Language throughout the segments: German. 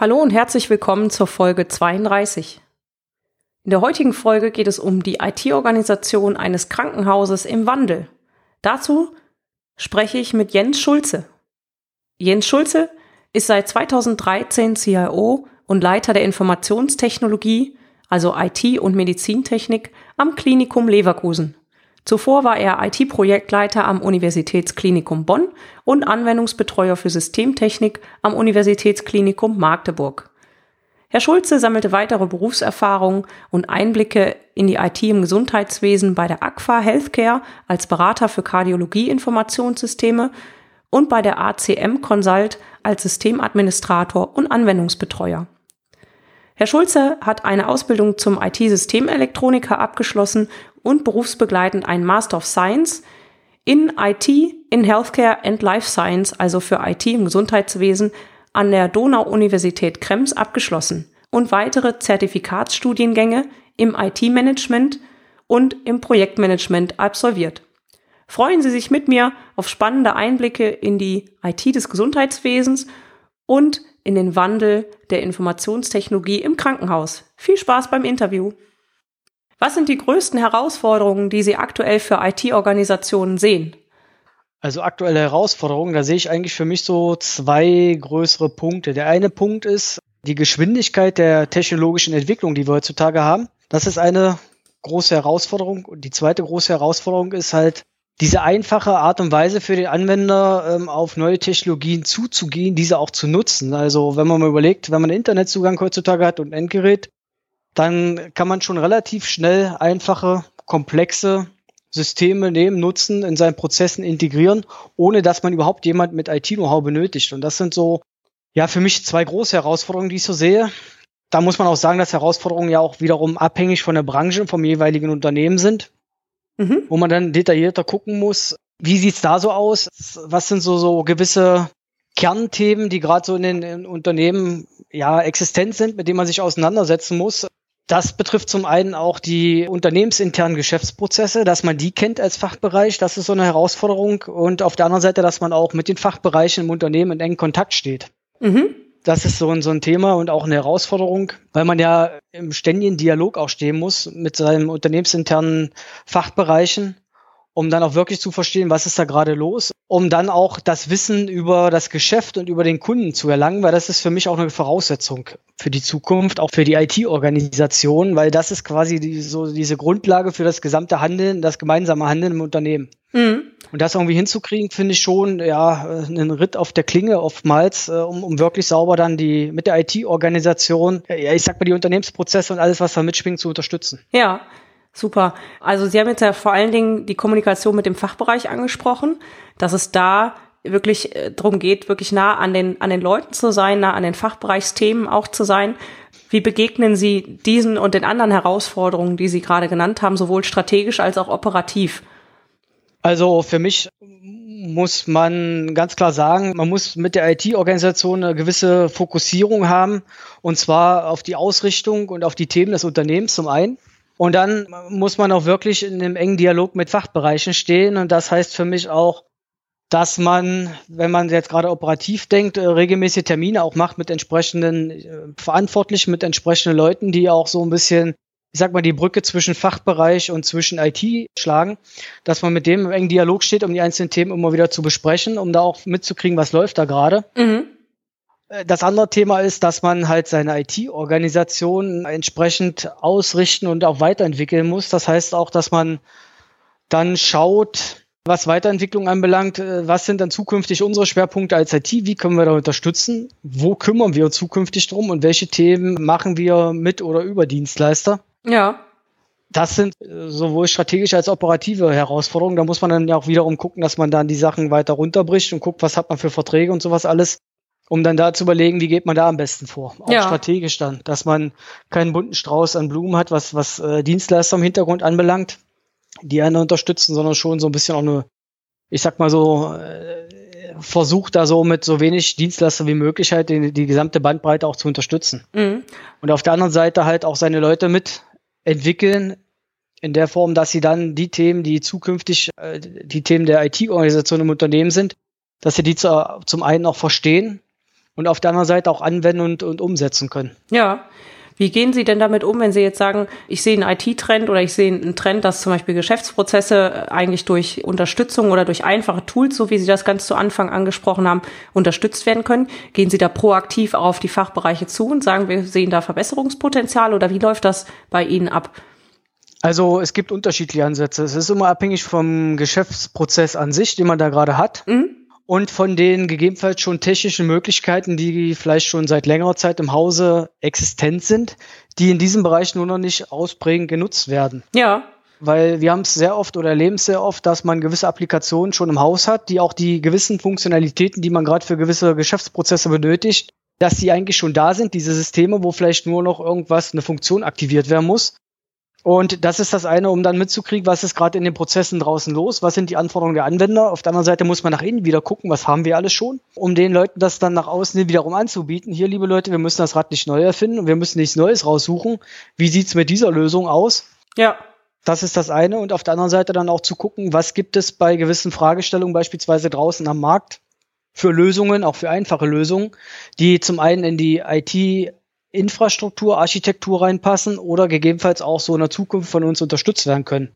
Hallo und herzlich willkommen zur Folge 32. In der heutigen Folge geht es um die IT-Organisation eines Krankenhauses im Wandel. Dazu spreche ich mit Jens Schulze. Jens Schulze ist seit 2013 CIO und Leiter der Informationstechnologie, also IT und Medizintechnik am Klinikum Leverkusen. Zuvor war er IT-Projektleiter am Universitätsklinikum Bonn und Anwendungsbetreuer für Systemtechnik am Universitätsklinikum Magdeburg. Herr Schulze sammelte weitere Berufserfahrungen und Einblicke in die IT im Gesundheitswesen bei der AGFA Healthcare als Berater für Kardiologie-Informationssysteme und bei der ACM Consult als Systemadministrator und Anwendungsbetreuer. Herr Schulze hat eine Ausbildung zum IT-Systemelektroniker abgeschlossen und berufsbegleitend einen Master of Science in IT, in Healthcare and Life Science, also für IT im Gesundheitswesen, an der Donau-Universität Krems abgeschlossen und weitere Zertifikatsstudiengänge im IT-Management und im Projektmanagement absolviert. Freuen Sie sich mit mir auf spannende Einblicke in die IT des Gesundheitswesens und in den Wandel der Informationstechnologie im Krankenhaus. Viel Spaß beim Interview. Was sind die größten Herausforderungen, die Sie aktuell für IT-Organisationen sehen? Also aktuelle Herausforderungen, da sehe ich eigentlich für mich so zwei größere Punkte. Der eine Punkt ist die Geschwindigkeit der technologischen Entwicklung, die wir heutzutage haben. Das ist eine große Herausforderung. Und die zweite große Herausforderung ist halt diese einfache Art und Weise für den Anwender ähm, auf neue Technologien zuzugehen, diese auch zu nutzen. Also wenn man mal überlegt, wenn man Internetzugang heutzutage hat und ein Endgerät, dann kann man schon relativ schnell einfache, komplexe Systeme nehmen, nutzen, in seinen Prozessen integrieren, ohne dass man überhaupt jemand mit IT-Know-how benötigt. Und das sind so, ja, für mich zwei große Herausforderungen, die ich so sehe. Da muss man auch sagen, dass Herausforderungen ja auch wiederum abhängig von der Branche und vom jeweiligen Unternehmen sind mhm. wo man dann detaillierter gucken muss, wie sieht's da so aus? Was sind so, so gewisse Kernthemen, die gerade so in den in Unternehmen ja existent sind, mit denen man sich auseinandersetzen muss? Das betrifft zum einen auch die unternehmensinternen Geschäftsprozesse, dass man die kennt als Fachbereich. Das ist so eine Herausforderung. Und auf der anderen Seite, dass man auch mit den Fachbereichen im Unternehmen in engen Kontakt steht. Mhm das ist so ein, so ein Thema und auch eine Herausforderung, weil man ja im ständigen Dialog auch stehen muss mit seinen unternehmensinternen Fachbereichen, um dann auch wirklich zu verstehen, was ist da gerade los, um dann auch das Wissen über das Geschäft und über den Kunden zu erlangen, weil das ist für mich auch eine Voraussetzung für die Zukunft, auch für die IT-Organisation, weil das ist quasi die, so diese Grundlage für das gesamte Handeln, das gemeinsame Handeln im Unternehmen. Mhm. Und das irgendwie hinzukriegen, finde ich schon, ja, einen Ritt auf der Klinge oftmals, äh, um, um wirklich sauber dann die, mit der IT-Organisation, ja, ich sag mal, die Unternehmensprozesse und alles, was da mitschwingt, zu unterstützen. Ja. Super. Also Sie haben jetzt ja vor allen Dingen die Kommunikation mit dem Fachbereich angesprochen, dass es da wirklich äh, darum geht, wirklich nah an den, an den Leuten zu sein, nah an den Fachbereichsthemen auch zu sein. Wie begegnen Sie diesen und den anderen Herausforderungen, die Sie gerade genannt haben, sowohl strategisch als auch operativ? Also für mich muss man ganz klar sagen, man muss mit der IT-Organisation eine gewisse Fokussierung haben, und zwar auf die Ausrichtung und auf die Themen des Unternehmens zum einen. Und dann muss man auch wirklich in einem engen Dialog mit Fachbereichen stehen. Und das heißt für mich auch, dass man, wenn man jetzt gerade operativ denkt, äh, regelmäßige Termine auch macht mit entsprechenden äh, Verantwortlichen, mit entsprechenden Leuten, die auch so ein bisschen ich sag mal, die Brücke zwischen Fachbereich und zwischen IT schlagen, dass man mit dem im engen Dialog steht, um die einzelnen Themen immer wieder zu besprechen, um da auch mitzukriegen, was läuft da gerade. Mhm. Äh, das andere Thema ist, dass man halt seine IT-Organisation entsprechend ausrichten und auch weiterentwickeln muss. Das heißt auch, dass man dann schaut, was Weiterentwicklung anbelangt, äh, was sind dann zukünftig unsere Schwerpunkte als IT? Wie können wir da unterstützen? Wo kümmern wir uns zukünftig drum und welche Themen machen wir mit oder über Dienstleister? Ja. das sind sowohl strategische als operative Herausforderungen. Da muss man dann ja auch wiederum gucken, dass man dann die Sachen weiter runterbricht und guckt, was hat man für Verträge und sowas alles, um dann da zu überlegen, wie geht man da am besten vor. Auch ja. strategisch dann, dass man keinen bunten Strauß an Blumen hat, was, was äh, Dienstleister im Hintergrund anbelangt, die einen unterstützen, sondern schon so ein bisschen auch eine, ich sag mal so, äh, versucht da so mit so wenig Dienstleister wie möglich halt die, die gesamte Bandbreite auch zu unterstützen. Mhm. Und auf der anderen Seite halt auch seine Leute mit entwickeln in der Form, dass sie dann die Themen, die zukünftig äh, die Themen der IT-Organisation im Unternehmen sind, dass sie die zu, zum einen auch verstehen und auf der anderen Seite auch anwenden und, und umsetzen können. Ja. Wie gehen Sie denn damit um, wenn Sie jetzt sagen, ich sehe einen IT-Trend oder ich sehe einen Trend, dass zum Beispiel Geschäftsprozesse äh, eigentlich durch Unterstützung oder durch einfache Tools, so wie Sie das ganz zu Anfang angesprochen haben, unterstützt werden können? Gehen Sie da proaktiv auf die Fachbereiche zu und sagen, wir sehen da Verbesserungspotenzial oder wie läuft das bei Ihnen ab? Also es gibt unterschiedliche Ansätze. Es ist immer abhängig vom Geschäftsprozess an sich, den man da gerade hat. Mhm und von den gegebenenfalls schon technischen Möglichkeiten, die vielleicht schon seit längerer Zeit im Hause existent sind, die in diesem Bereich nur noch nicht ausprägend genutzt werden. Ja. Weil wir haben es sehr oft oder erleben es sehr oft, dass man gewisse Applikationen schon im Haus hat, die auch die gewissen Funktionalitäten, die man gerade für gewisse Geschäftsprozesse benötigt, dass die eigentlich schon da sind, diese Systeme, wo vielleicht nur noch irgendwas, eine Funktion aktiviert werden muss. Und das ist das eine, um dann mitzukriegen, was ist gerade in den Prozessen draußen los, was sind die Anforderungen der Anwender. Auf der anderen Seite muss man nach innen wieder gucken, was haben wir alles schon, um den Leuten das dann nach außen wiederum anzubieten. Hier, liebe Leute, wir müssen das Rad nicht neu erfinden und wir müssen nichts Neues raussuchen. Wie sieht's mit dieser Lösung aus? Ja. Das ist das eine. Und auf der anderen Seite dann auch zu gucken, was gibt es bei gewissen Fragestellungen beispielsweise draußen am Markt für Lösungen, auch für einfache Lösungen, die zum einen in die IT Infrastruktur, Architektur reinpassen oder gegebenenfalls auch so in der Zukunft von uns unterstützt werden können.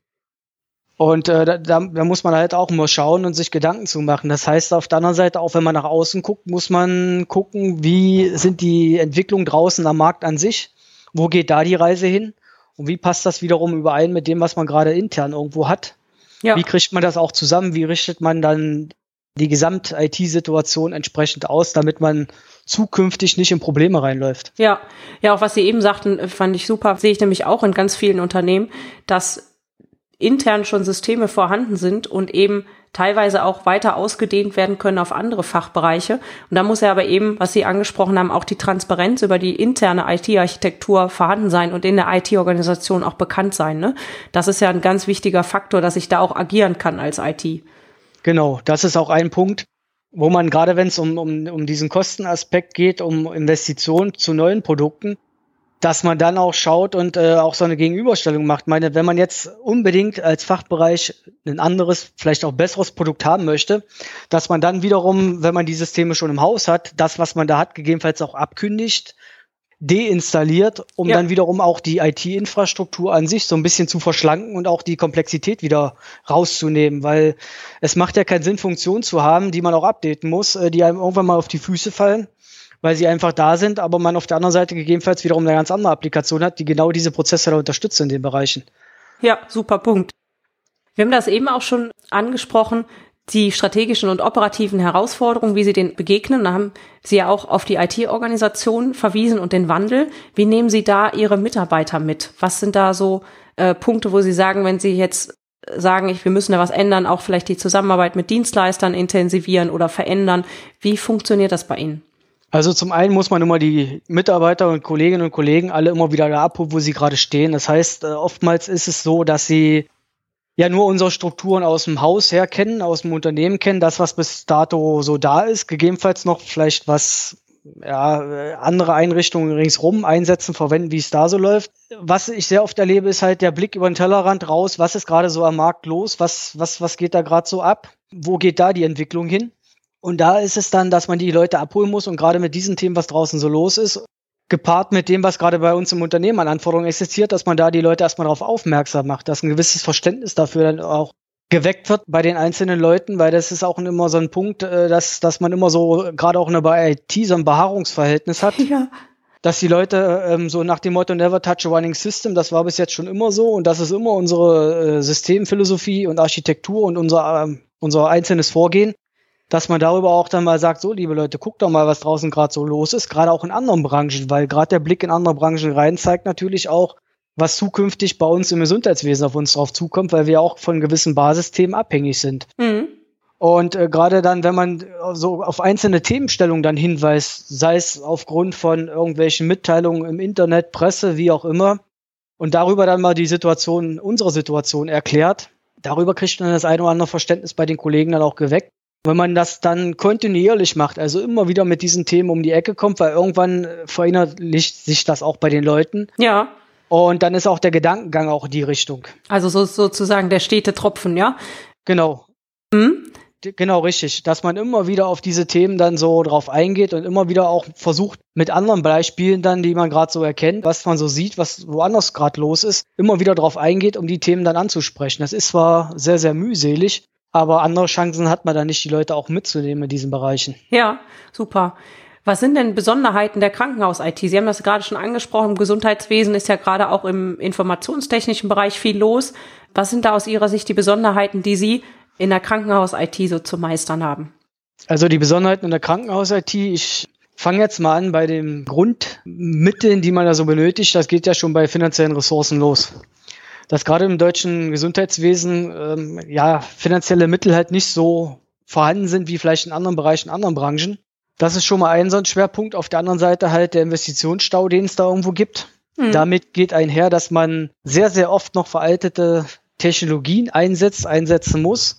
Und äh, da, da muss man halt auch immer schauen und sich Gedanken zu machen. Das heißt, auf der anderen Seite, auch wenn man nach außen guckt, muss man gucken, wie sind die Entwicklungen draußen am Markt an sich? Wo geht da die Reise hin? Und wie passt das wiederum überein mit dem, was man gerade intern irgendwo hat? Ja. Wie kriegt man das auch zusammen? Wie richtet man dann die Gesamt-IT-Situation entsprechend aus, damit man zukünftig nicht in Probleme reinläuft. Ja, ja, auch was Sie eben sagten, fand ich super. Sehe ich nämlich auch in ganz vielen Unternehmen, dass intern schon Systeme vorhanden sind und eben teilweise auch weiter ausgedehnt werden können auf andere Fachbereiche. Und da muss ja aber eben, was Sie angesprochen haben, auch die Transparenz über die interne IT-Architektur vorhanden sein und in der IT-Organisation auch bekannt sein. Ne? Das ist ja ein ganz wichtiger Faktor, dass ich da auch agieren kann als IT. Genau, das ist auch ein Punkt, wo man gerade, wenn es um, um, um diesen Kostenaspekt geht, um Investitionen zu neuen Produkten, dass man dann auch schaut und äh, auch so eine Gegenüberstellung macht. Ich meine, wenn man jetzt unbedingt als Fachbereich ein anderes, vielleicht auch besseres Produkt haben möchte, dass man dann wiederum, wenn man die Systeme schon im Haus hat, das, was man da hat, gegebenenfalls auch abkündigt deinstalliert, um ja. dann wiederum auch die IT-Infrastruktur an sich so ein bisschen zu verschlanken und auch die Komplexität wieder rauszunehmen, weil es macht ja keinen Sinn, Funktionen zu haben, die man auch updaten muss, äh, die einem irgendwann mal auf die Füße fallen, weil sie einfach da sind, aber man auf der anderen Seite gegebenenfalls wiederum eine ganz andere Applikation hat, die genau diese Prozesse da unterstützt in den Bereichen. Ja, super Punkt. Wir haben das eben auch schon angesprochen die strategischen und operativen Herausforderungen, wie Sie den begegnen. Da haben Sie ja auch auf die IT-Organisation verwiesen und den Wandel. Wie nehmen Sie da Ihre Mitarbeiter mit? Was sind da so äh, Punkte, wo Sie sagen, wenn Sie jetzt sagen, ich, wir müssen da was ändern, auch vielleicht die Zusammenarbeit mit Dienstleistern intensivieren oder verändern. Wie funktioniert das bei Ihnen? Also zum einen muss man immer die Mitarbeiter und Kolleginnen und Kollegen alle immer wieder da abholen, wo sie gerade stehen. Das heißt, äh, oftmals ist es so, dass sie ja nur unsere Strukturen aus dem Haus her kennen, aus dem Unternehmen kennen, das, was bis dato so da ist, gegebenenfalls noch vielleicht was ja, andere Einrichtungen ringsrum einsetzen, verwenden, wie es da so läuft. Was ich sehr oft erlebe, ist halt der Blick über den Tellerrand raus, was ist gerade so am Markt los, was, was, was geht da gerade so ab, wo geht da die Entwicklung hin? Und da ist es dann, dass man die Leute abholen muss und gerade mit diesen Themen, was draußen so los ist, gepaart mit dem, was gerade bei uns im Unternehmen an Anforderungen existiert, dass man da die Leute erstmal darauf aufmerksam macht, dass ein gewisses Verständnis dafür dann auch geweckt wird bei den einzelnen Leuten, weil das ist auch immer so ein Punkt, äh, dass, dass man immer so, gerade auch der IT, so ein Beharrungsverhältnis hat. Ja. Dass die Leute ähm, so nach dem Motto Never touch a running system, das war bis jetzt schon immer so und das ist immer unsere äh, Systemphilosophie und Architektur und unser, äh, unser einzelnes Vorgehen dass man darüber auch dann mal sagt, so liebe Leute, guckt doch mal, was draußen gerade so los ist, gerade auch in anderen Branchen, weil gerade der Blick in andere Branchen rein zeigt natürlich auch, was zukünftig bei uns im Gesundheitswesen auf uns drauf zukommt, weil wir auch von gewissen Basisthemen abhängig sind. Mhm. Und äh, gerade dann, wenn man so auf einzelne Themenstellungen dann hinweist, sei es aufgrund von irgendwelchen Mitteilungen im Internet, Presse, wie auch immer, und darüber dann mal die Situation, unsere Situation erklärt, darüber kriegt man das eine oder andere Verständnis bei den Kollegen dann auch geweckt. Wenn man das dann kontinuierlich macht, also immer wieder mit diesen Themen um die Ecke kommt, weil irgendwann verinnerlicht sich das auch bei den Leuten. Ja. Und dann ist auch der Gedankengang auch in die Richtung. Also so, sozusagen der stete Tropfen, ja? Genau. Hm? Genau, richtig. Dass man immer wieder auf diese Themen dann so drauf eingeht und immer wieder auch versucht, mit anderen Beispielen dann, die man gerade so erkennt, was man so sieht, was woanders gerade los ist, immer wieder drauf eingeht, um die Themen dann anzusprechen. Das ist zwar sehr, sehr mühselig, aber andere Chancen hat man da nicht, die Leute auch mitzunehmen in diesen Bereichen. Ja, super. Was sind denn Besonderheiten der Krankenhaus-IT? Sie haben das gerade schon angesprochen. Im Gesundheitswesen ist ja gerade auch im informationstechnischen Bereich viel los. Was sind da aus Ihrer Sicht die Besonderheiten, die Sie in der Krankenhaus-IT so zu meistern haben? Also die Besonderheiten in der Krankenhaus-IT, ich fange jetzt mal an bei den Grundmitteln, die man da so benötigt. Das geht ja schon bei finanziellen Ressourcen los. Dass gerade im deutschen Gesundheitswesen ähm, ja finanzielle Mittel halt nicht so vorhanden sind wie vielleicht in anderen Bereichen, in anderen Branchen. Das ist schon mal ein so ein Schwerpunkt. Auf der anderen Seite halt der Investitionsstau, den es da irgendwo gibt. Hm. Damit geht einher, dass man sehr, sehr oft noch veraltete Technologien einsetzt, einsetzen muss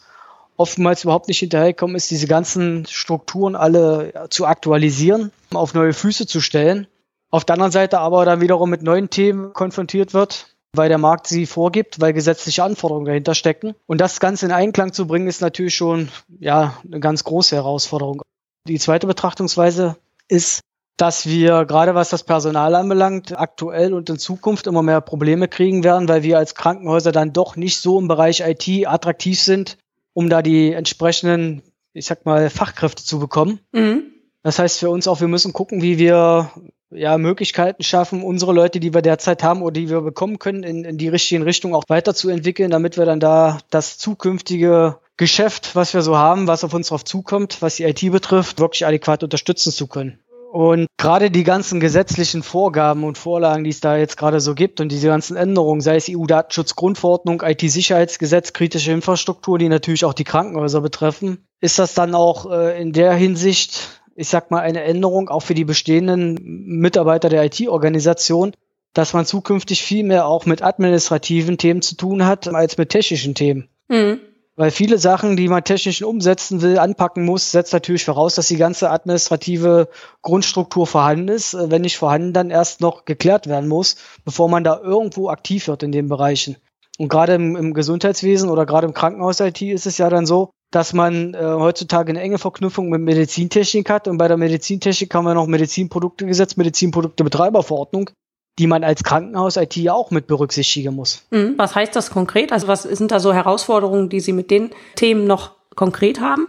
oftmals überhaupt nicht hinterherkommen ist, diese ganzen Strukturen alle zu aktualisieren, auf neue Füße zu stellen. Auf der anderen Seite aber dann wiederum mit neuen Themen konfrontiert wird, weil der Markt sie vorgibt, weil gesetzliche Anforderungen dahinter stecken. Und das Ganze in Einklang zu bringen, ist natürlich schon ja eine ganz große Herausforderung. Die zweite Betrachtungsweise ist, dass wir gerade was das Personal anbelangt, aktuell und in Zukunft immer mehr Probleme kriegen werden, weil wir als Krankenhäuser dann doch nicht so im Bereich IT attraktiv sind, um da die entsprechenden, ich sag mal, Fachkräfte zu bekommen. Mhm. Das heißt für uns auch, wir müssen gucken, wie wir ja Möglichkeiten schaffen, unsere Leute, die wir derzeit haben oder die wir bekommen können, in, in die richtigen Richtungen auch weiterzuentwickeln, damit wir dann da das zukünftige Geschäft, was wir so haben, was auf uns drauf zukommt, was die IT betrifft, wirklich adäquat unterstützen zu können. Und gerade die ganzen gesetzlichen Vorgaben und Vorlagen, die es da jetzt gerade so gibt und diese ganzen Änderungen, sei es EU-Datenschutzgrundverordnung, IT-Sicherheitsgesetz, kritische Infrastruktur, die natürlich auch die Krankenhäuser betreffen, ist das dann auch äh, in der Hinsicht, ich sag mal, eine Änderung auch für die bestehenden Mitarbeiter der IT-Organisation, dass man zukünftig viel mehr auch mit administrativen Themen zu tun hat als mit technischen Themen. Mhm. Weil viele Sachen, die man technisch umsetzen will, anpacken muss, setzt natürlich voraus, dass die ganze administrative Grundstruktur vorhanden ist. Äh, wenn nicht vorhanden, dann erst noch geklärt werden muss, bevor man da irgendwo aktiv wird in den Bereichen. Und gerade im, im Gesundheitswesen oder gerade im Krankenhaus-IT ist es ja dann so, dass man äh, heutzutage eine enge Verknüpfung mit Medizintechnik hat. Und bei der Medizintechnik haben wir noch Medizinproduktegesetz, Medizinproduktebetreiberverordnung die man als Krankenhaus-IT ja auch mit berücksichtigen muss. Mhm. Was heißt das konkret? Also was sind da so Herausforderungen, die Sie mit den Themen noch konkret haben?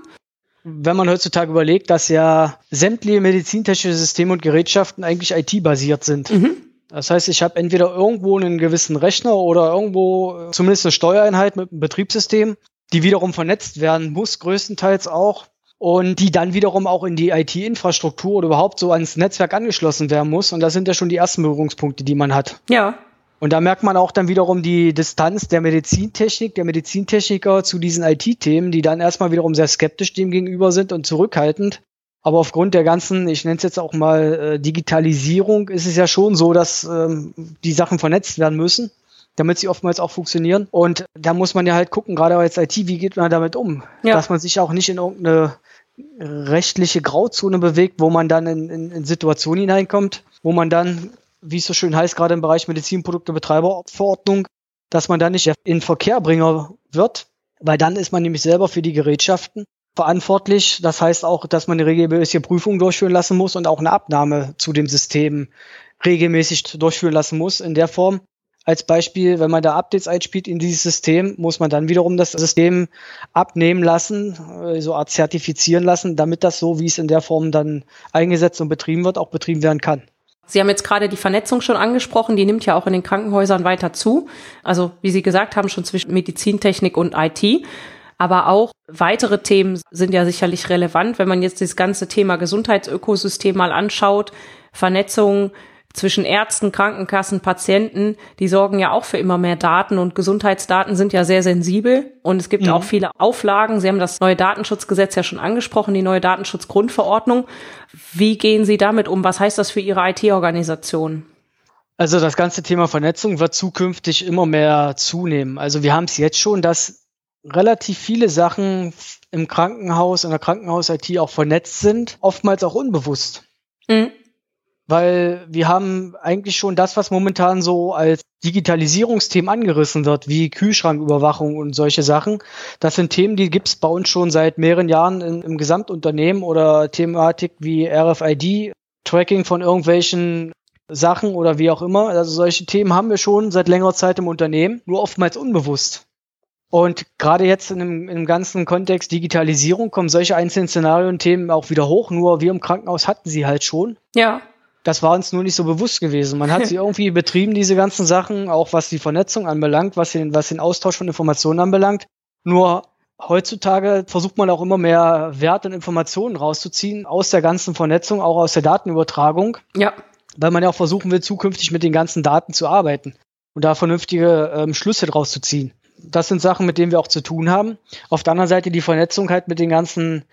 Wenn man heutzutage überlegt, dass ja sämtliche medizintechnische Systeme und Gerätschaften eigentlich IT-basiert sind. Mhm. Das heißt, ich habe entweder irgendwo einen gewissen Rechner oder irgendwo zumindest eine Steuereinheit mit einem Betriebssystem, die wiederum vernetzt werden muss, größtenteils auch und die dann wiederum auch in die IT-Infrastruktur oder überhaupt so ans Netzwerk angeschlossen werden muss. Und das sind ja schon die ersten Berührungspunkte, die man hat. Ja. Und da merkt man auch dann wiederum die Distanz der Medizintechnik, der Medizintechniker zu diesen IT-Themen, die dann erstmal wiederum sehr skeptisch dem gegenüber sind und zurückhaltend. Aber aufgrund der ganzen, ich nenne es jetzt auch mal äh, Digitalisierung, ist es ja schon so, dass ähm, die Sachen vernetzt werden müssen, damit sie oftmals auch funktionieren. Und da muss man ja halt gucken, gerade als IT, wie geht man damit um? Ja. Dass man sich auch nicht in irgendeine rechtliche Grauzone bewegt, wo man dann in, in, in Situationen hineinkommt, wo man dann, wie es so schön heißt, gerade im Bereich Medizinprodukte-Betreiberverordnung, dass man dann nicht in Verkehrbringer wird, weil dann ist man nämlich selber für die Gerätschaften verantwortlich. Das heißt auch, dass man eine regelmäßige Prüfung durchführen lassen muss und auch eine Abnahme zu dem System regelmäßig durchführen lassen muss in der Form, als Beispiel, wenn man da Updates einspielt in dieses System, muss man dann wiederum das System abnehmen lassen, äh, so Art zertifizieren lassen, damit das so, wie es in der Form dann eingesetzt und betrieben wird, auch betrieben werden kann. Sie haben jetzt gerade die Vernetzung schon angesprochen, die nimmt ja auch in den Krankenhäusern weiter zu. Also wie Sie gesagt haben, schon zwischen Medizintechnik und IT. Aber auch weitere Themen sind ja sicherlich relevant, wenn man jetzt das ganze Thema Gesundheitsökosystem mal anschaut. Vernetzung zwischen Ärzten, Krankenkassen, Patienten, die sorgen ja auch für immer mehr Daten und Gesundheitsdaten sind ja sehr sensibel und es gibt mhm. auch viele Auflagen. Sie haben das neue Datenschutzgesetz ja schon angesprochen, die neue Datenschutzgrundverordnung. Wie gehen Sie damit um? Was heißt das für Ihre IT-Organisation? Also das ganze Thema Vernetzung wird zukünftig immer mehr zunehmen. Also wir haben es jetzt schon, dass relativ viele Sachen im Krankenhaus, in der Krankenhaus-IT auch vernetzt sind, oftmals auch unbewusst. Mhm weil wir haben eigentlich schon das, was momentan so als Digitalisierungsthemen angerissen wird, wie Kühlschranküberwachung und solche Sachen. Das sind Themen, die gibt's bei uns schon seit mehreren Jahren in, im Gesamtunternehmen oder Thematik wie RFID, Tracking von irgendwelchen Sachen oder wie auch immer. Also solche Themen haben wir schon seit längerer Zeit im Unternehmen, nur oftmals unbewusst. Und gerade jetzt in dem, dem ganzen Kontext Digitalisierung kommen solche einzelnen Szenarien und Themen auch wieder hoch. Nur wir im Krankenhaus hatten sie halt schon. Ja. Das war uns nur nicht so bewusst gewesen. Man hat sie irgendwie betrieben, diese ganzen Sachen, auch was die Vernetzung anbelangt, was den, was den Austausch von Informationen anbelangt. Nur heutzutage versucht man auch immer mehr Wert und Informationen rauszuziehen aus der ganzen Vernetzung, auch aus der Datenübertragung. Ja. Weil man ja auch versuchen will, zukünftig mit den ganzen Daten zu arbeiten und da vernünftige ähm, Schlüsse draus zu ziehen. Das sind Sachen, mit denen wir auch zu tun haben. Auf der anderen Seite die Vernetzung halt mit den ganzen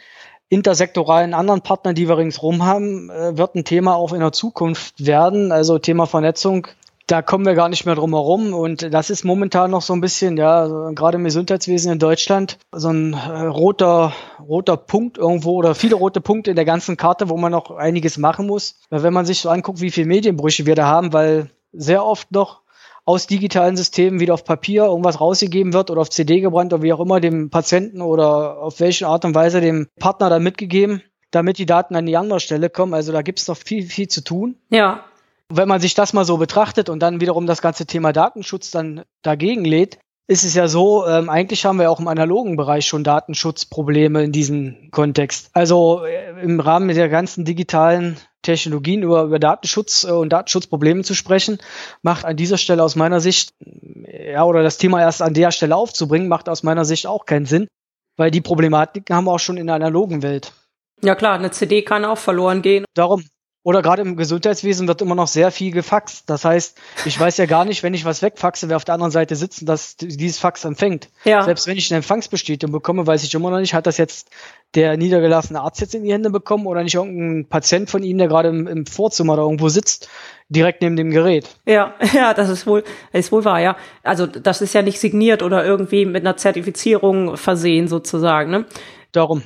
intersektoralen anderen Partnern, die wir ringsrum haben, äh, wird ein Thema auch in der Zukunft werden. Also Thema Vernetzung, da kommen wir gar nicht mehr drum herum. Und das ist momentan noch so ein bisschen, ja, gerade im Gesundheitswesen in Deutschland, so ein äh, roter, roter Punkt irgendwo oder viele rote Punkte in der ganzen Karte, wo man noch einiges machen muss. Weil wenn man sich so anguckt, wie viele Medienbrüche wir da haben, weil sehr oft noch aus digitalen Systemen wieder auf Papier irgendwas rausgegeben wird oder auf CD gebrannt oder wie auch immer dem Patienten oder auf welche Art und Weise dem Partner dann mitgegeben, damit die Daten an die andere Stelle kommen. Also da gibt es noch viel, viel zu tun. Ja. Wenn man sich das mal so betrachtet und dann wiederum das ganze Thema Datenschutz dann dagegen lädt, ist es ja so, ähm, eigentlich haben wir auch im analogen Bereich schon Datenschutzprobleme in diesem Kontext. Also äh, im Rahmen der ganzen digitalen Technologien über, über Datenschutz äh, und Datenschutzprobleme zu sprechen, macht an dieser Stelle aus meiner Sicht, ja, oder das Thema erst an der Stelle aufzubringen, macht aus meiner Sicht auch keinen Sinn, weil die Problematiken haben wir auch schon in der analogen Welt. Ja klar, eine CD kann auch verloren gehen. Darum, oder gerade im Gesundheitswesen wird immer noch sehr viel gefaxt. Das heißt, ich weiß ja gar nicht, wenn ich was wegfaxe, wer auf der anderen Seite sitzt und das, dieses Fax empfängt. Ja. Selbst wenn ich eine Empfangsbestätigung bekomme, weiß ich immer noch nicht, hat das jetzt der niedergelassene Arzt jetzt in die Hände bekommen oder nicht irgendein Patient von ihm, der gerade im, im Vorzimmer oder irgendwo sitzt, direkt neben dem Gerät. Ja, ja, das ist wohl, ist wohl wahr, ja. Also das ist ja nicht signiert oder irgendwie mit einer Zertifizierung versehen sozusagen, ne? Darum.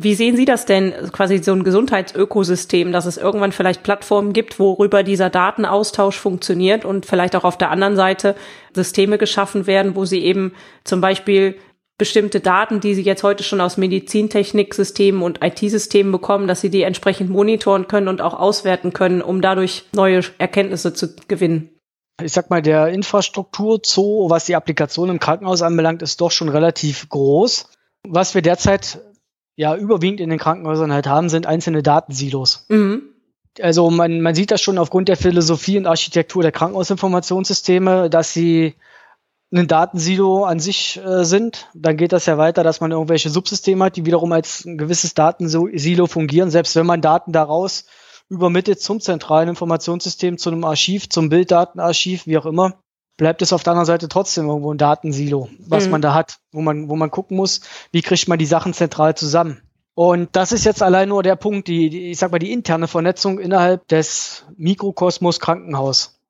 Wie sehen Sie das denn, quasi so ein Gesundheitsökosystem, dass es irgendwann vielleicht Plattformen gibt, worüber dieser Datenaustausch funktioniert und vielleicht auch auf der anderen Seite Systeme geschaffen werden, wo Sie eben zum Beispiel bestimmte Daten, die Sie jetzt heute schon aus Medizintechniksystemen und IT-Systemen bekommen, dass Sie die entsprechend monitoren können und auch auswerten können, um dadurch neue Erkenntnisse zu gewinnen? ich sag mal, der Infrastruktur-Zoo, was die Applikation im Krankenhaus anbelangt, ist doch schon relativ groß. Was wir derzeit ja überwiegend in den Krankenhäusern halt haben, sind einzelne Datensilos. Mhm. Also man, man sieht das schon aufgrund der Philosophie und Architektur der Krankenhausinformationssysteme, dass sie ein Datensilo an sich äh, sind. Dann geht das ja weiter, dass man irgendwelche Subsysteme hat, die wiederum als ein gewisses Datensilo fungieren, selbst wenn man Daten daraus übermittelt zum zentralen Informationssystem, zu einem Archiv, zum Bilddatenarchiv, wie auch immer bleibt es auf der anderen Seite trotzdem irgendwo ein Datensilo, was mhm. man da hat, wo man, wo man gucken muss, wie kriegt man die Sachen zentral zusammen. Und das ist jetzt allein nur der Punkt, die, die ich sag mal, die interne Vernetzung innerhalb des Mikrokosmos Krankenhaus.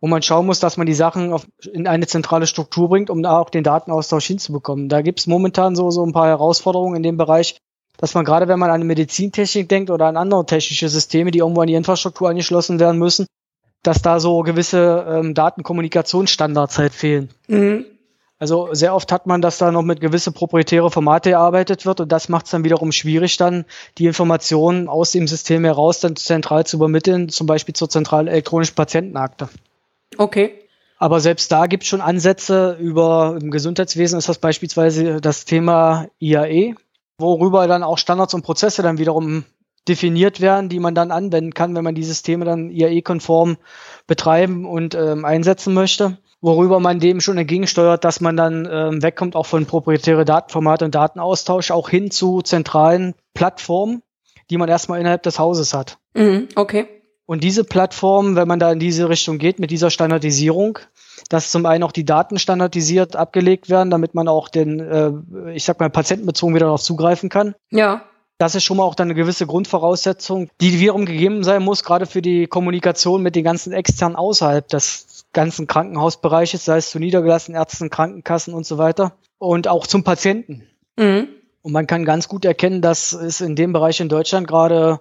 Wo man schauen muss, dass man die Sachen auf, in eine zentrale Struktur bringt, um da auch den Datenaustausch hinzubekommen. Da gibt es momentan so, so ein paar Herausforderungen in dem Bereich, dass man gerade, wenn man an Medizintechnik denkt oder an andere technische Systeme, die irgendwo an die Infrastruktur angeschlossen werden müssen, dass da so gewisse ähm, Datenkommunikationsstandards halt fehlen. Mhm. Also sehr oft hat man, dass da noch mit gewisse proprietäre Formate erarbeitet wird und das macht es dann wiederum schwierig, dann die Informationen aus dem System heraus dann zentral zu übermitteln, zum Beispiel zur zentralen elektronischen Patientenakte. Okay. Aber selbst da gibt es schon Ansätze über im Gesundheitswesen ist das beispielsweise das Thema IAE, worüber dann auch Standards und Prozesse dann wiederum definiert werden, die man dann anwenden kann, wenn man die Systeme dann IAE-konform betreiben und ähm, einsetzen möchte. Worüber man dem schon entgegensteuert, dass man dann ähm, wegkommt auch von proprietäre Datenformate und Datenaustausch, auch hin zu zentralen Plattformen, die man erstmal innerhalb des Hauses hat. Mhm, okay. Und diese Plattform, wenn man da in diese Richtung geht mit dieser Standardisierung, dass zum einen auch die Daten standardisiert abgelegt werden, damit man auch den, äh, ich sag mal, patientenbezogen wieder darauf zugreifen kann. Ja. Das ist schon mal auch dann eine gewisse Grundvoraussetzung, die wiederum gegeben sein muss, gerade für die Kommunikation mit den ganzen externen außerhalb des ganzen Krankenhausbereiches, sei es zu niedergelassenen Ärzten, Krankenkassen und so weiter. Und auch zum Patienten. Mhm. Und man kann ganz gut erkennen, dass es in dem Bereich in Deutschland gerade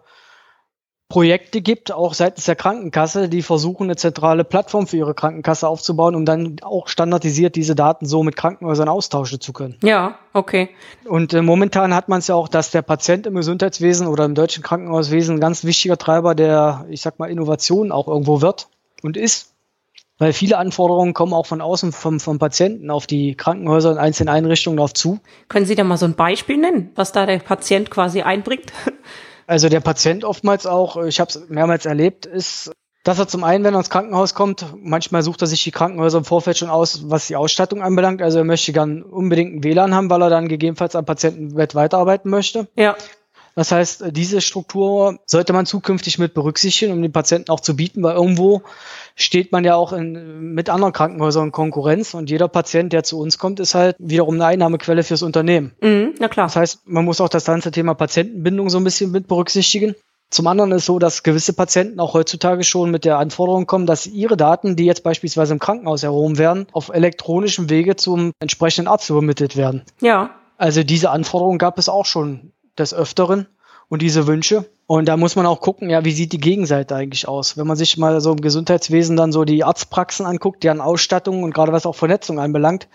Projekte gibt, auch seitens der Krankenkasse, die versuchen, eine zentrale Plattform für ihre Krankenkasse aufzubauen, um dann auch standardisiert diese Daten so mit Krankenhäusern austauschen zu können. Ja, okay. Und äh, momentan hat man es ja auch, dass der Patient im Gesundheitswesen oder im deutschen Krankenhauswesen ein ganz wichtiger Treiber der, ich sag mal, Innovation auch irgendwo wird und ist. Weil viele Anforderungen kommen auch von außen vom, vom Patienten auf die Krankenhäuser und einzelne Einrichtungen darauf zu. Können Sie da mal so ein Beispiel nennen, was da der Patient quasi einbringt? Also der Patient oftmals auch, ich habe es mehrmals erlebt, ist, dass er zum einen, wenn er ins Krankenhaus kommt, manchmal sucht er sich die Krankenhäuser im Vorfeld schon aus, was die Ausstattung anbelangt. Also er möchte gern unbedingt einen WLAN haben, weil er dann gegebenenfalls am Patientenbett weiterarbeiten möchte. Ja. Das heißt, diese Struktur sollte man zukünftig mit berücksichtigen, um den Patienten auch zu bieten, weil irgendwo steht man ja auch in, mit anderen Krankenhäusern in Konkurrenz und jeder Patient, der zu uns kommt, ist halt wiederum eine Einnahmequelle fürs Unternehmen. Mhm, na klar. Das heißt, man muss auch das ganze Thema Patientenbindung so ein bisschen mit berücksichtigen. Zum anderen ist so, dass gewisse Patienten auch heutzutage schon mit der Anforderung kommen, dass ihre Daten, die jetzt beispielsweise im Krankenhaus erhoben werden, auf elektronischem Wege zum entsprechenden Arzt übermittelt werden. Ja. Also diese Anforderung gab es auch schon des Öfteren und diese Wünsche. Und da muss man auch gucken, ja, wie sieht die Gegenseite eigentlich aus? Wenn man sich mal so im Gesundheitswesen dann so die Arztpraxen anguckt, deren Ausstattung und gerade was auch Vernetzung anbelangt,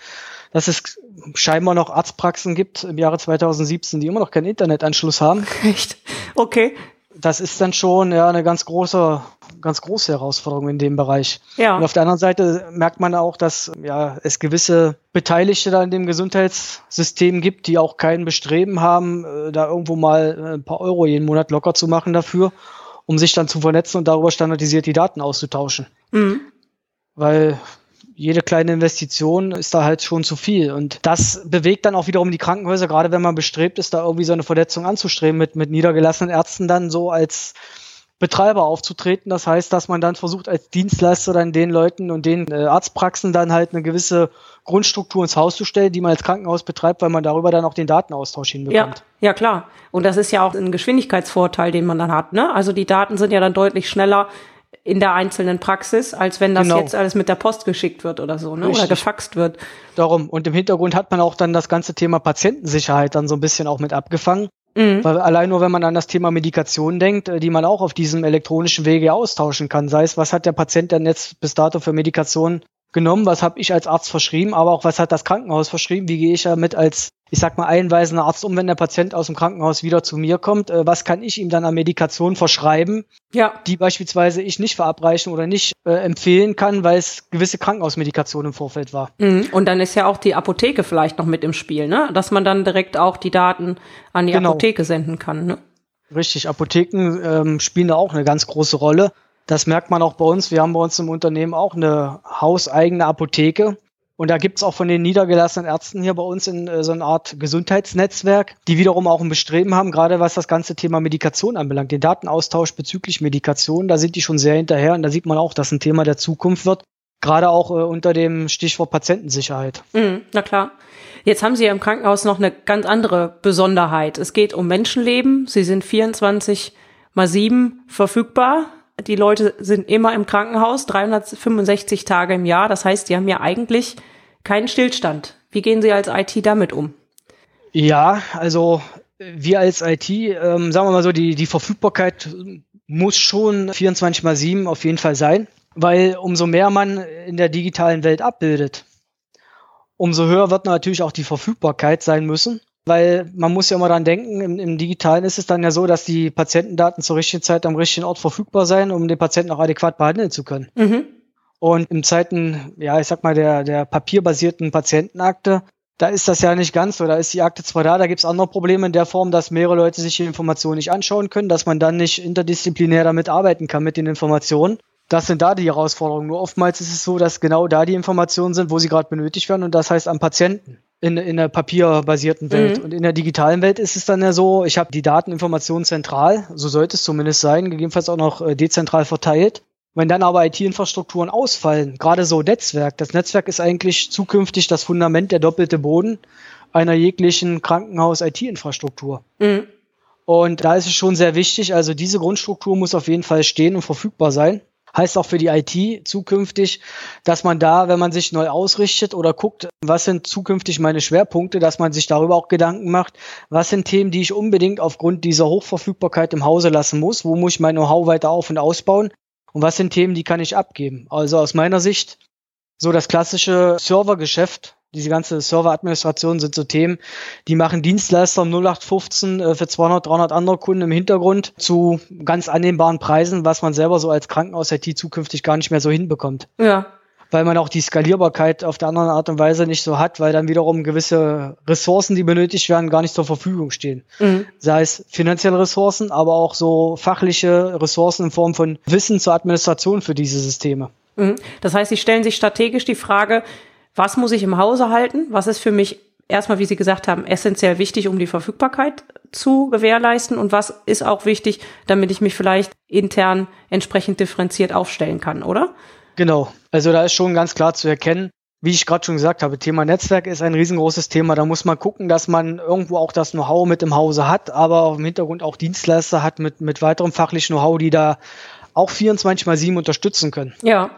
dass es scheinbar noch Arztpraxen gibt im Jahre 2017, die immer noch keinen Internetanschluss haben. Echt? Okay das ist dann schon ja eine ganz große, ganz große Herausforderung in dem Bereich. Ja. Und auf der anderen Seite merkt man auch, dass ja es gewisse Beteiligte da in dem Gesundheitssystem gibt, die auch kein Bestreben haben, äh, da irgendwo mal äh, ein paar Euro jeden Monat locker zu machen dafür, um sich dann zu vernetzen und darüber standardisiert die Daten auszutauschen. Mhm. Weil jede kleine Investition ist da halt schon zu viel. Und das bewegt dann auch wiederum die Krankenhäuser, gerade wenn man bestrebt ist, da irgendwie so eine Verletzung anzustreben mit, mit niedergelassenen Ärzten dann so als Betreiber aufzutreten. Das heißt, dass man dann versucht, als Dienstleister dann den Leuten und den äh, Arztpraxen dann halt eine gewisse Grundstruktur ins Haus zu stellen, die man als Krankenhaus betreibt, weil man darüber dann auch den Datenaustausch hinbekommt. Ja, ja klar. Und das ist ja auch ein Geschwindigkeitsvorteil, den man dann hat. Ne? Also die Daten sind ja dann deutlich schneller in der einzelnen Praxis, als wenn das genau. jetzt alles mit der Post geschickt wird oder so, ne? oder gefaxt wird. Darum. Und im Hintergrund hat man auch dann das ganze Thema Patientensicherheit dann so ein bisschen auch mit abgefangen. Mhm. Weil allein nur, wenn man an das Thema Medikation denkt, äh, die man auch auf diesem elektronischen Wege austauschen kann, sei es, was hat der Patient denn jetzt bis dato für Medikation genommen, was habe ich als Arzt verschrieben, aber auch was hat das Krankenhaus verschrieben, wie gehe ich damit als, ich sag mal, einweisender Arzt um, wenn der Patient aus dem Krankenhaus wieder zu mir kommt, äh, was kann ich ihm dann an Medikation verschreiben, ja. die beispielsweise ich nicht verabreichen oder nicht äh, empfehlen kann, weil es gewisse Krankenhausmedikation im Vorfeld war. Mhm. Und dann ist ja auch die Apotheke vielleicht noch mit im Spiel, ne? dass man dann direkt auch die Daten an die genau. Apotheke senden kann. Ne? Richtig, Apotheken ähm, spielen da auch eine ganz große Rolle. Das merkt man auch bei uns. Wir haben bei uns im Unternehmen auch eine hauseigene Apotheke. Und da gibt's auch von den niedergelassenen Ärzten hier bei uns in äh, so eine Art Gesundheitsnetzwerk, die wiederum auch ein Bestreben haben, gerade was das ganze Thema Medikation anbelangt, den Datenaustausch bezüglich Medikation, da sind die schon sehr hinterher und da sieht man auch, dass ein Thema der Zukunft wird, gerade auch äh, unter dem Stichwort Patientensicherheit. Mhm, na klar. Jetzt haben Sie ja im Krankenhaus noch eine ganz andere Besonderheit. Es geht um Menschenleben. Sie sind 24 mal 7 verfügbar die Leute sind immer im Krankenhaus, 365 Tage im Jahr. Das heißt, die haben ja eigentlich keinen Stillstand. Wie gehen Sie als IT damit um? Ja, also wir als IT, ähm, sagen wir mal so, die, die Verfügbarkeit muss schon 24 mal 7 auf jeden Fall sein, weil umso mehr man in der digitalen Welt abbildet, umso höher wird natürlich auch die Verfügbarkeit sein müssen. Weil man muss ja immer dran denken, im, im, Digitalen ist es dann ja so, dass die Patientendaten zur richtigen Zeit am richtigen Ort verfügbar sein, um den Patienten auch adäquat behandeln zu können. Mhm. Und im Zeiten, ja, ich sag mal, der, der papierbasierten Patientenakte, da ist das ja nicht ganz so. Da ist die Akte zwar da, da gibt's andere Probleme in der Form, dass mehrere Leute sich die Informationen nicht anschauen können, dass man dann nicht interdisziplinär damit arbeiten kann mit den Informationen. Das sind da die Herausforderungen. Nur oftmals ist es so, dass genau da die Informationen sind, wo sie gerade benötigt werden und das heißt am Patienten. In, in der papierbasierten Welt. Mhm. Und in der digitalen Welt ist es dann ja so, ich habe die Dateninformationen zentral, so sollte es zumindest sein, gegebenenfalls auch noch äh, dezentral verteilt. Wenn dann aber IT-Infrastrukturen ausfallen, gerade so Netzwerk, das Netzwerk ist eigentlich zukünftig das Fundament, der doppelte Boden einer jeglichen Krankenhaus-IT-Infrastruktur. Mhm. Und da ist es schon sehr wichtig, also diese Grundstruktur muss auf jeden Fall stehen und verfügbar sein heißt auch für die IT zukünftig, dass man da, wenn man sich neu ausrichtet oder guckt, was sind zukünftig meine Schwerpunkte, dass man sich darüber auch Gedanken macht, was sind Themen, die ich unbedingt aufgrund dieser Hochverfügbarkeit im Hause lassen muss, wo muss ich mein Know-how weiter auf und ausbauen und was sind Themen, die kann ich abgeben. Also aus meiner Sicht so das klassische Servergeschäft, diese ganze Serveradministration sind so Themen, die machen Dienstleister um 0815 äh, für 200, 300 andere Kunden im Hintergrund zu ganz annehmbaren Preisen, was man selber so als Krankenhaus-IT zukünftig gar nicht mehr so hinbekommt. Ja. Weil man auch die Skalierbarkeit auf der anderen Art und Weise nicht so hat, weil dann wiederum gewisse Ressourcen, die benötigt werden, gar nicht zur Verfügung stehen. Mhm. Sei es finanzielle Ressourcen, aber auch so fachliche Ressourcen in Form von Wissen zur Administration für diese Systeme. Mhm. Das heißt, Sie stellen sich strategisch die Frage, was muss ich im Hause halten? Was ist für mich erstmal, wie Sie gesagt haben, essentiell wichtig, um die Verfügbarkeit zu gewährleisten? Und was ist auch wichtig, damit ich mich vielleicht intern entsprechend differenziert aufstellen kann, oder? Genau. Also da ist schon ganz klar zu erkennen, wie ich gerade schon gesagt habe, Thema Netzwerk ist ein riesengroßes Thema. Da muss man gucken, dass man irgendwo auch das Know-how mit im Hause hat, aber im Hintergrund auch Dienstleister hat mit, mit weiterem fachlichen Know-how, die da auch 24 mal 7 unterstützen können. Ja.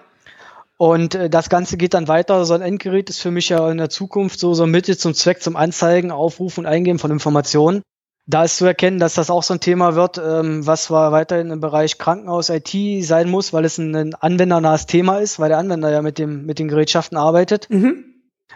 Und äh, das Ganze geht dann weiter. So ein Endgerät ist für mich ja in der Zukunft so, so ein Mittel zum Zweck zum Anzeigen, Aufrufen und Eingeben von Informationen. Da ist zu erkennen, dass das auch so ein Thema wird, ähm, was war weiterhin im Bereich Krankenhaus IT sein muss, weil es ein, ein anwendernahes Thema ist, weil der Anwender ja mit dem mit den Gerätschaften arbeitet. Mhm.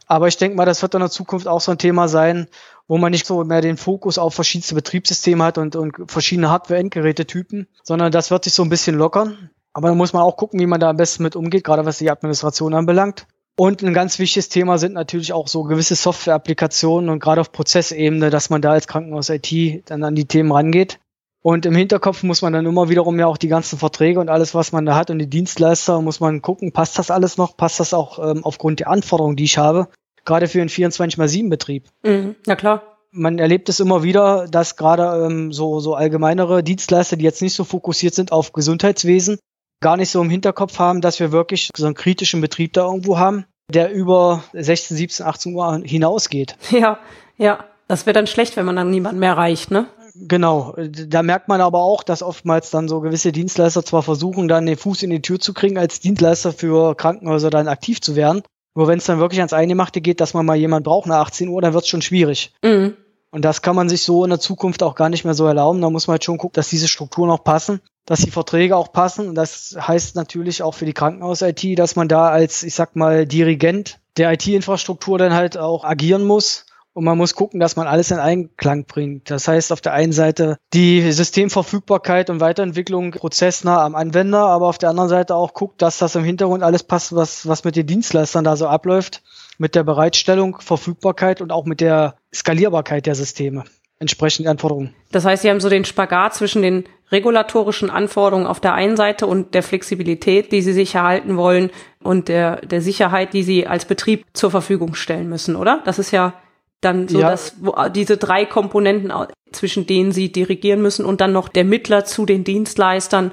Aber ich denke mal, das wird in der Zukunft auch so ein Thema sein, wo man nicht so mehr den Fokus auf verschiedenste Betriebssysteme hat und, und verschiedene Hardware-Endgerätetypen, sondern das wird sich so ein bisschen lockern. Aber da muss man auch gucken, wie man da am besten mit umgeht, gerade was die Administration anbelangt. Und ein ganz wichtiges Thema sind natürlich auch so gewisse Software-Applikationen und gerade auf Prozessebene, dass man da als Krankenhaus-IT dann an die Themen rangeht. Und im Hinterkopf muss man dann immer wiederum ja auch die ganzen Verträge und alles, was man da hat und die Dienstleister, muss man gucken, passt das alles noch? Passt das auch ähm, aufgrund der Anforderungen, die ich habe? Gerade für einen 24x7-Betrieb. Mhm, ja klar. Man erlebt es immer wieder, dass gerade ähm, so, so allgemeinere Dienstleister, die jetzt nicht so fokussiert sind auf Gesundheitswesen, gar nicht so im Hinterkopf haben, dass wir wirklich so einen kritischen Betrieb da irgendwo haben, der über 16, 17, 18 Uhr hinausgeht. Ja, ja. Das wäre dann schlecht, wenn man dann niemand mehr reicht, ne? Genau. Da merkt man aber auch, dass oftmals dann so gewisse Dienstleister zwar versuchen, dann den Fuß in die Tür zu kriegen, als Dienstleister für Krankenhäuser dann aktiv zu werden. Nur wenn es dann wirklich ans Eingemachte geht, dass man mal jemand braucht nach 18 Uhr, dann wird es schon schwierig. Mhm. Und das kann man sich so in der Zukunft auch gar nicht mehr so erlauben. Da muss man halt schon gucken, dass diese Strukturen auch passen dass die Verträge auch passen. Und das heißt natürlich auch für die Krankenhaus-IT, dass man da als, ich sag mal, Dirigent der IT-Infrastruktur dann halt auch agieren muss. Und man muss gucken, dass man alles in Einklang bringt. Das heißt, auf der einen Seite die Systemverfügbarkeit und Weiterentwicklung prozessnah am Anwender, aber auf der anderen Seite auch guckt, dass das im Hintergrund alles passt, was, was mit den Dienstleistern da so abläuft, mit der Bereitstellung, Verfügbarkeit und auch mit der Skalierbarkeit der Systeme entsprechend Anforderungen. Das heißt, Sie haben so den Spagat zwischen den regulatorischen Anforderungen auf der einen Seite und der Flexibilität, die Sie sich erhalten wollen und der, der Sicherheit, die Sie als Betrieb zur Verfügung stellen müssen, oder? Das ist ja dann so, ja. dass wo, diese drei Komponenten, zwischen denen Sie dirigieren müssen und dann noch der Mittler zu den Dienstleistern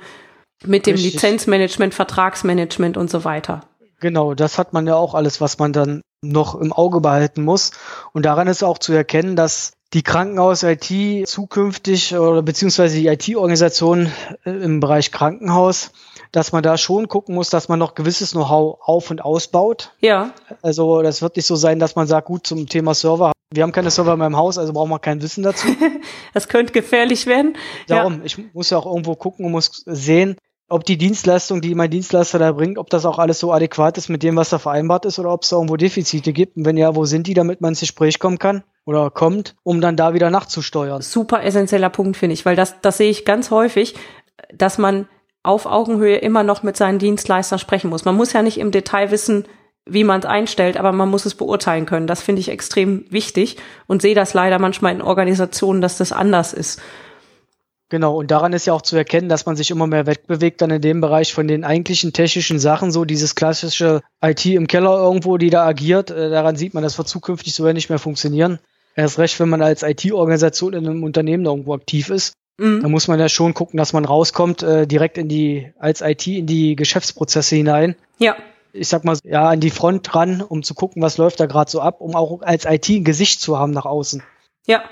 mit dem Richtig. Lizenzmanagement, Vertragsmanagement und so weiter. Genau, das hat man ja auch alles, was man dann noch im Auge behalten muss. Und daran ist auch zu erkennen, dass die Krankenhaus-IT zukünftig oder beziehungsweise die IT-Organisation äh, im Bereich Krankenhaus, dass man da schon gucken muss, dass man noch gewisses Know-how auf- und ausbaut. Ja. Also das wird nicht so sein, dass man sagt, gut, zum Thema Server, wir haben keine Server mehr im Haus, also brauchen wir kein Wissen dazu. das könnte gefährlich werden. Darum, ja. ich muss ja auch irgendwo gucken und muss sehen, ob die Dienstleistung, die mein Dienstleister da bringt, ob das auch alles so adäquat ist mit dem, was da vereinbart ist oder ob es irgendwo Defizite gibt. Und wenn ja, wo sind die, damit man ins Gespräch kommen kann oder kommt, um dann da wieder nachzusteuern. Super essentieller Punkt, finde ich, weil das, das sehe ich ganz häufig, dass man auf Augenhöhe immer noch mit seinen Dienstleistern sprechen muss. Man muss ja nicht im Detail wissen, wie man es einstellt, aber man muss es beurteilen können. Das finde ich extrem wichtig und sehe das leider manchmal in Organisationen, dass das anders ist. Genau, und daran ist ja auch zu erkennen, dass man sich immer mehr wegbewegt dann in dem Bereich von den eigentlichen technischen Sachen, so dieses klassische IT im Keller irgendwo, die da agiert. Äh, daran sieht man, das wird zukünftig so nicht mehr funktionieren. Erst recht, wenn man als IT-Organisation in einem Unternehmen irgendwo aktiv ist. Mhm. Da muss man ja schon gucken, dass man rauskommt, äh, direkt in die, als IT in die Geschäftsprozesse hinein. Ja. Ich sag mal, ja, an die Front ran, um zu gucken, was läuft da gerade so ab, um auch als IT ein Gesicht zu haben nach außen. Ja,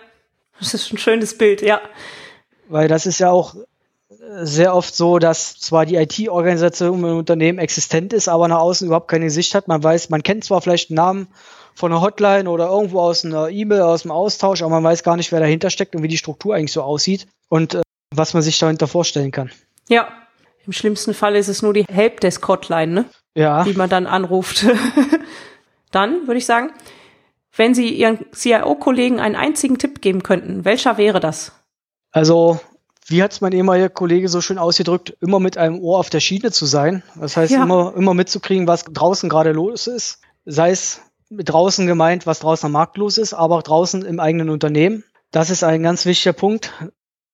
das ist ein schönes Bild, ja. Weil das ist ja auch sehr oft so, dass zwar die IT-Organisation im Unternehmen existent ist, aber nach außen überhaupt keine Sicht hat. Man weiß, man kennt zwar vielleicht einen Namen von einer Hotline oder irgendwo aus einer E-Mail, aus dem Austausch, aber man weiß gar nicht, wer dahinter steckt und wie die Struktur eigentlich so aussieht und äh, was man sich dahinter vorstellen kann. Ja, im schlimmsten Fall ist es nur die Helpdesk-Hotline, ne? Ja. Die man dann anruft. dann würde ich sagen, wenn Sie Ihren CIO-Kollegen einen einzigen Tipp geben könnten, welcher wäre das? Also, wie hat es mein ehemaliger Kollege so schön ausgedrückt, immer mit einem Ohr auf der Schiene zu sein. Das heißt, ja. immer, immer mitzukriegen, was draußen gerade los ist. Sei es mit draußen gemeint, was draußen am Markt los ist, aber auch draußen im eigenen Unternehmen. Das ist ein ganz wichtiger Punkt.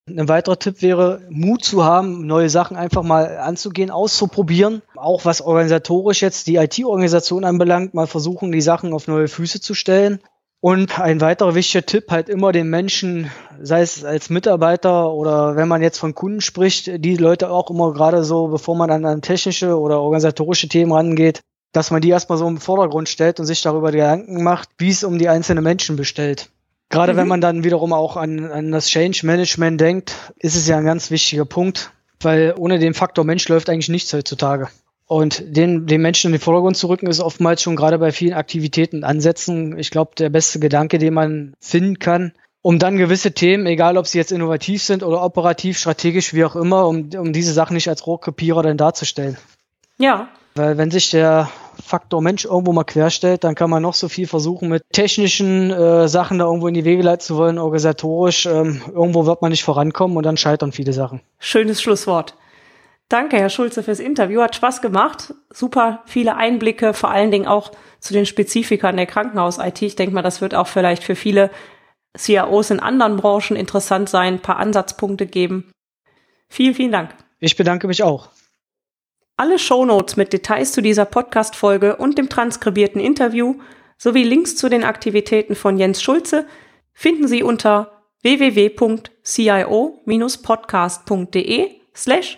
Ein weiterer Tipp wäre, Mut zu haben, neue Sachen einfach mal anzugehen, auszuprobieren. Auch was organisatorisch jetzt die IT-Organisation anbelangt, mal versuchen, die Sachen auf neue Füße zu stellen. Und ein weiterer wichtiger Tipp, halt immer den Menschen, sei es als Mitarbeiter oder wenn man jetzt von Kunden spricht, die Leute auch immer gerade so, bevor man dann an technische oder organisatorische Themen rangeht, dass man die erstmal so im Vordergrund stellt und sich darüber Gedanken macht, wie es um die einzelnen Menschen bestellt. Gerade mhm. wenn man dann wiederum auch an, an das Change Management denkt, ist es ja ein ganz wichtiger Punkt, weil ohne den Faktor Mensch läuft eigentlich nichts heutzutage. Und den, den Menschen in den Vordergrund zu rücken, ist oftmals schon gerade bei vielen Aktivitäten Ansätzen, ich glaube, der beste Gedanke, den man finden kann, um dann gewisse Themen, egal ob sie jetzt innovativ sind oder operativ, strategisch, wie auch immer, um, um diese Sachen nicht als Rohrkrepierer dann darzustellen. Ja. Weil wenn sich der Faktor Mensch irgendwo mal querstellt, dann kann man noch so viel versuchen, mit technischen äh, Sachen da irgendwo in die Wege leiten zu wollen, organisatorisch. Ähm, irgendwo wird man nicht vorankommen und dann scheitern viele Sachen. Schönes Schlusswort. Danke, Herr Schulze, fürs Interview. Hat Spaß gemacht. Super viele Einblicke, vor allen Dingen auch zu den Spezifikern der Krankenhaus-IT. Ich denke mal, das wird auch vielleicht für viele CIOs in anderen Branchen interessant sein, ein paar Ansatzpunkte geben. Vielen, vielen Dank. Ich bedanke mich auch. Alle Shownotes mit Details zu dieser Podcast-Folge und dem transkribierten Interview sowie Links zu den Aktivitäten von Jens Schulze finden Sie unter www.cio-podcast.de slash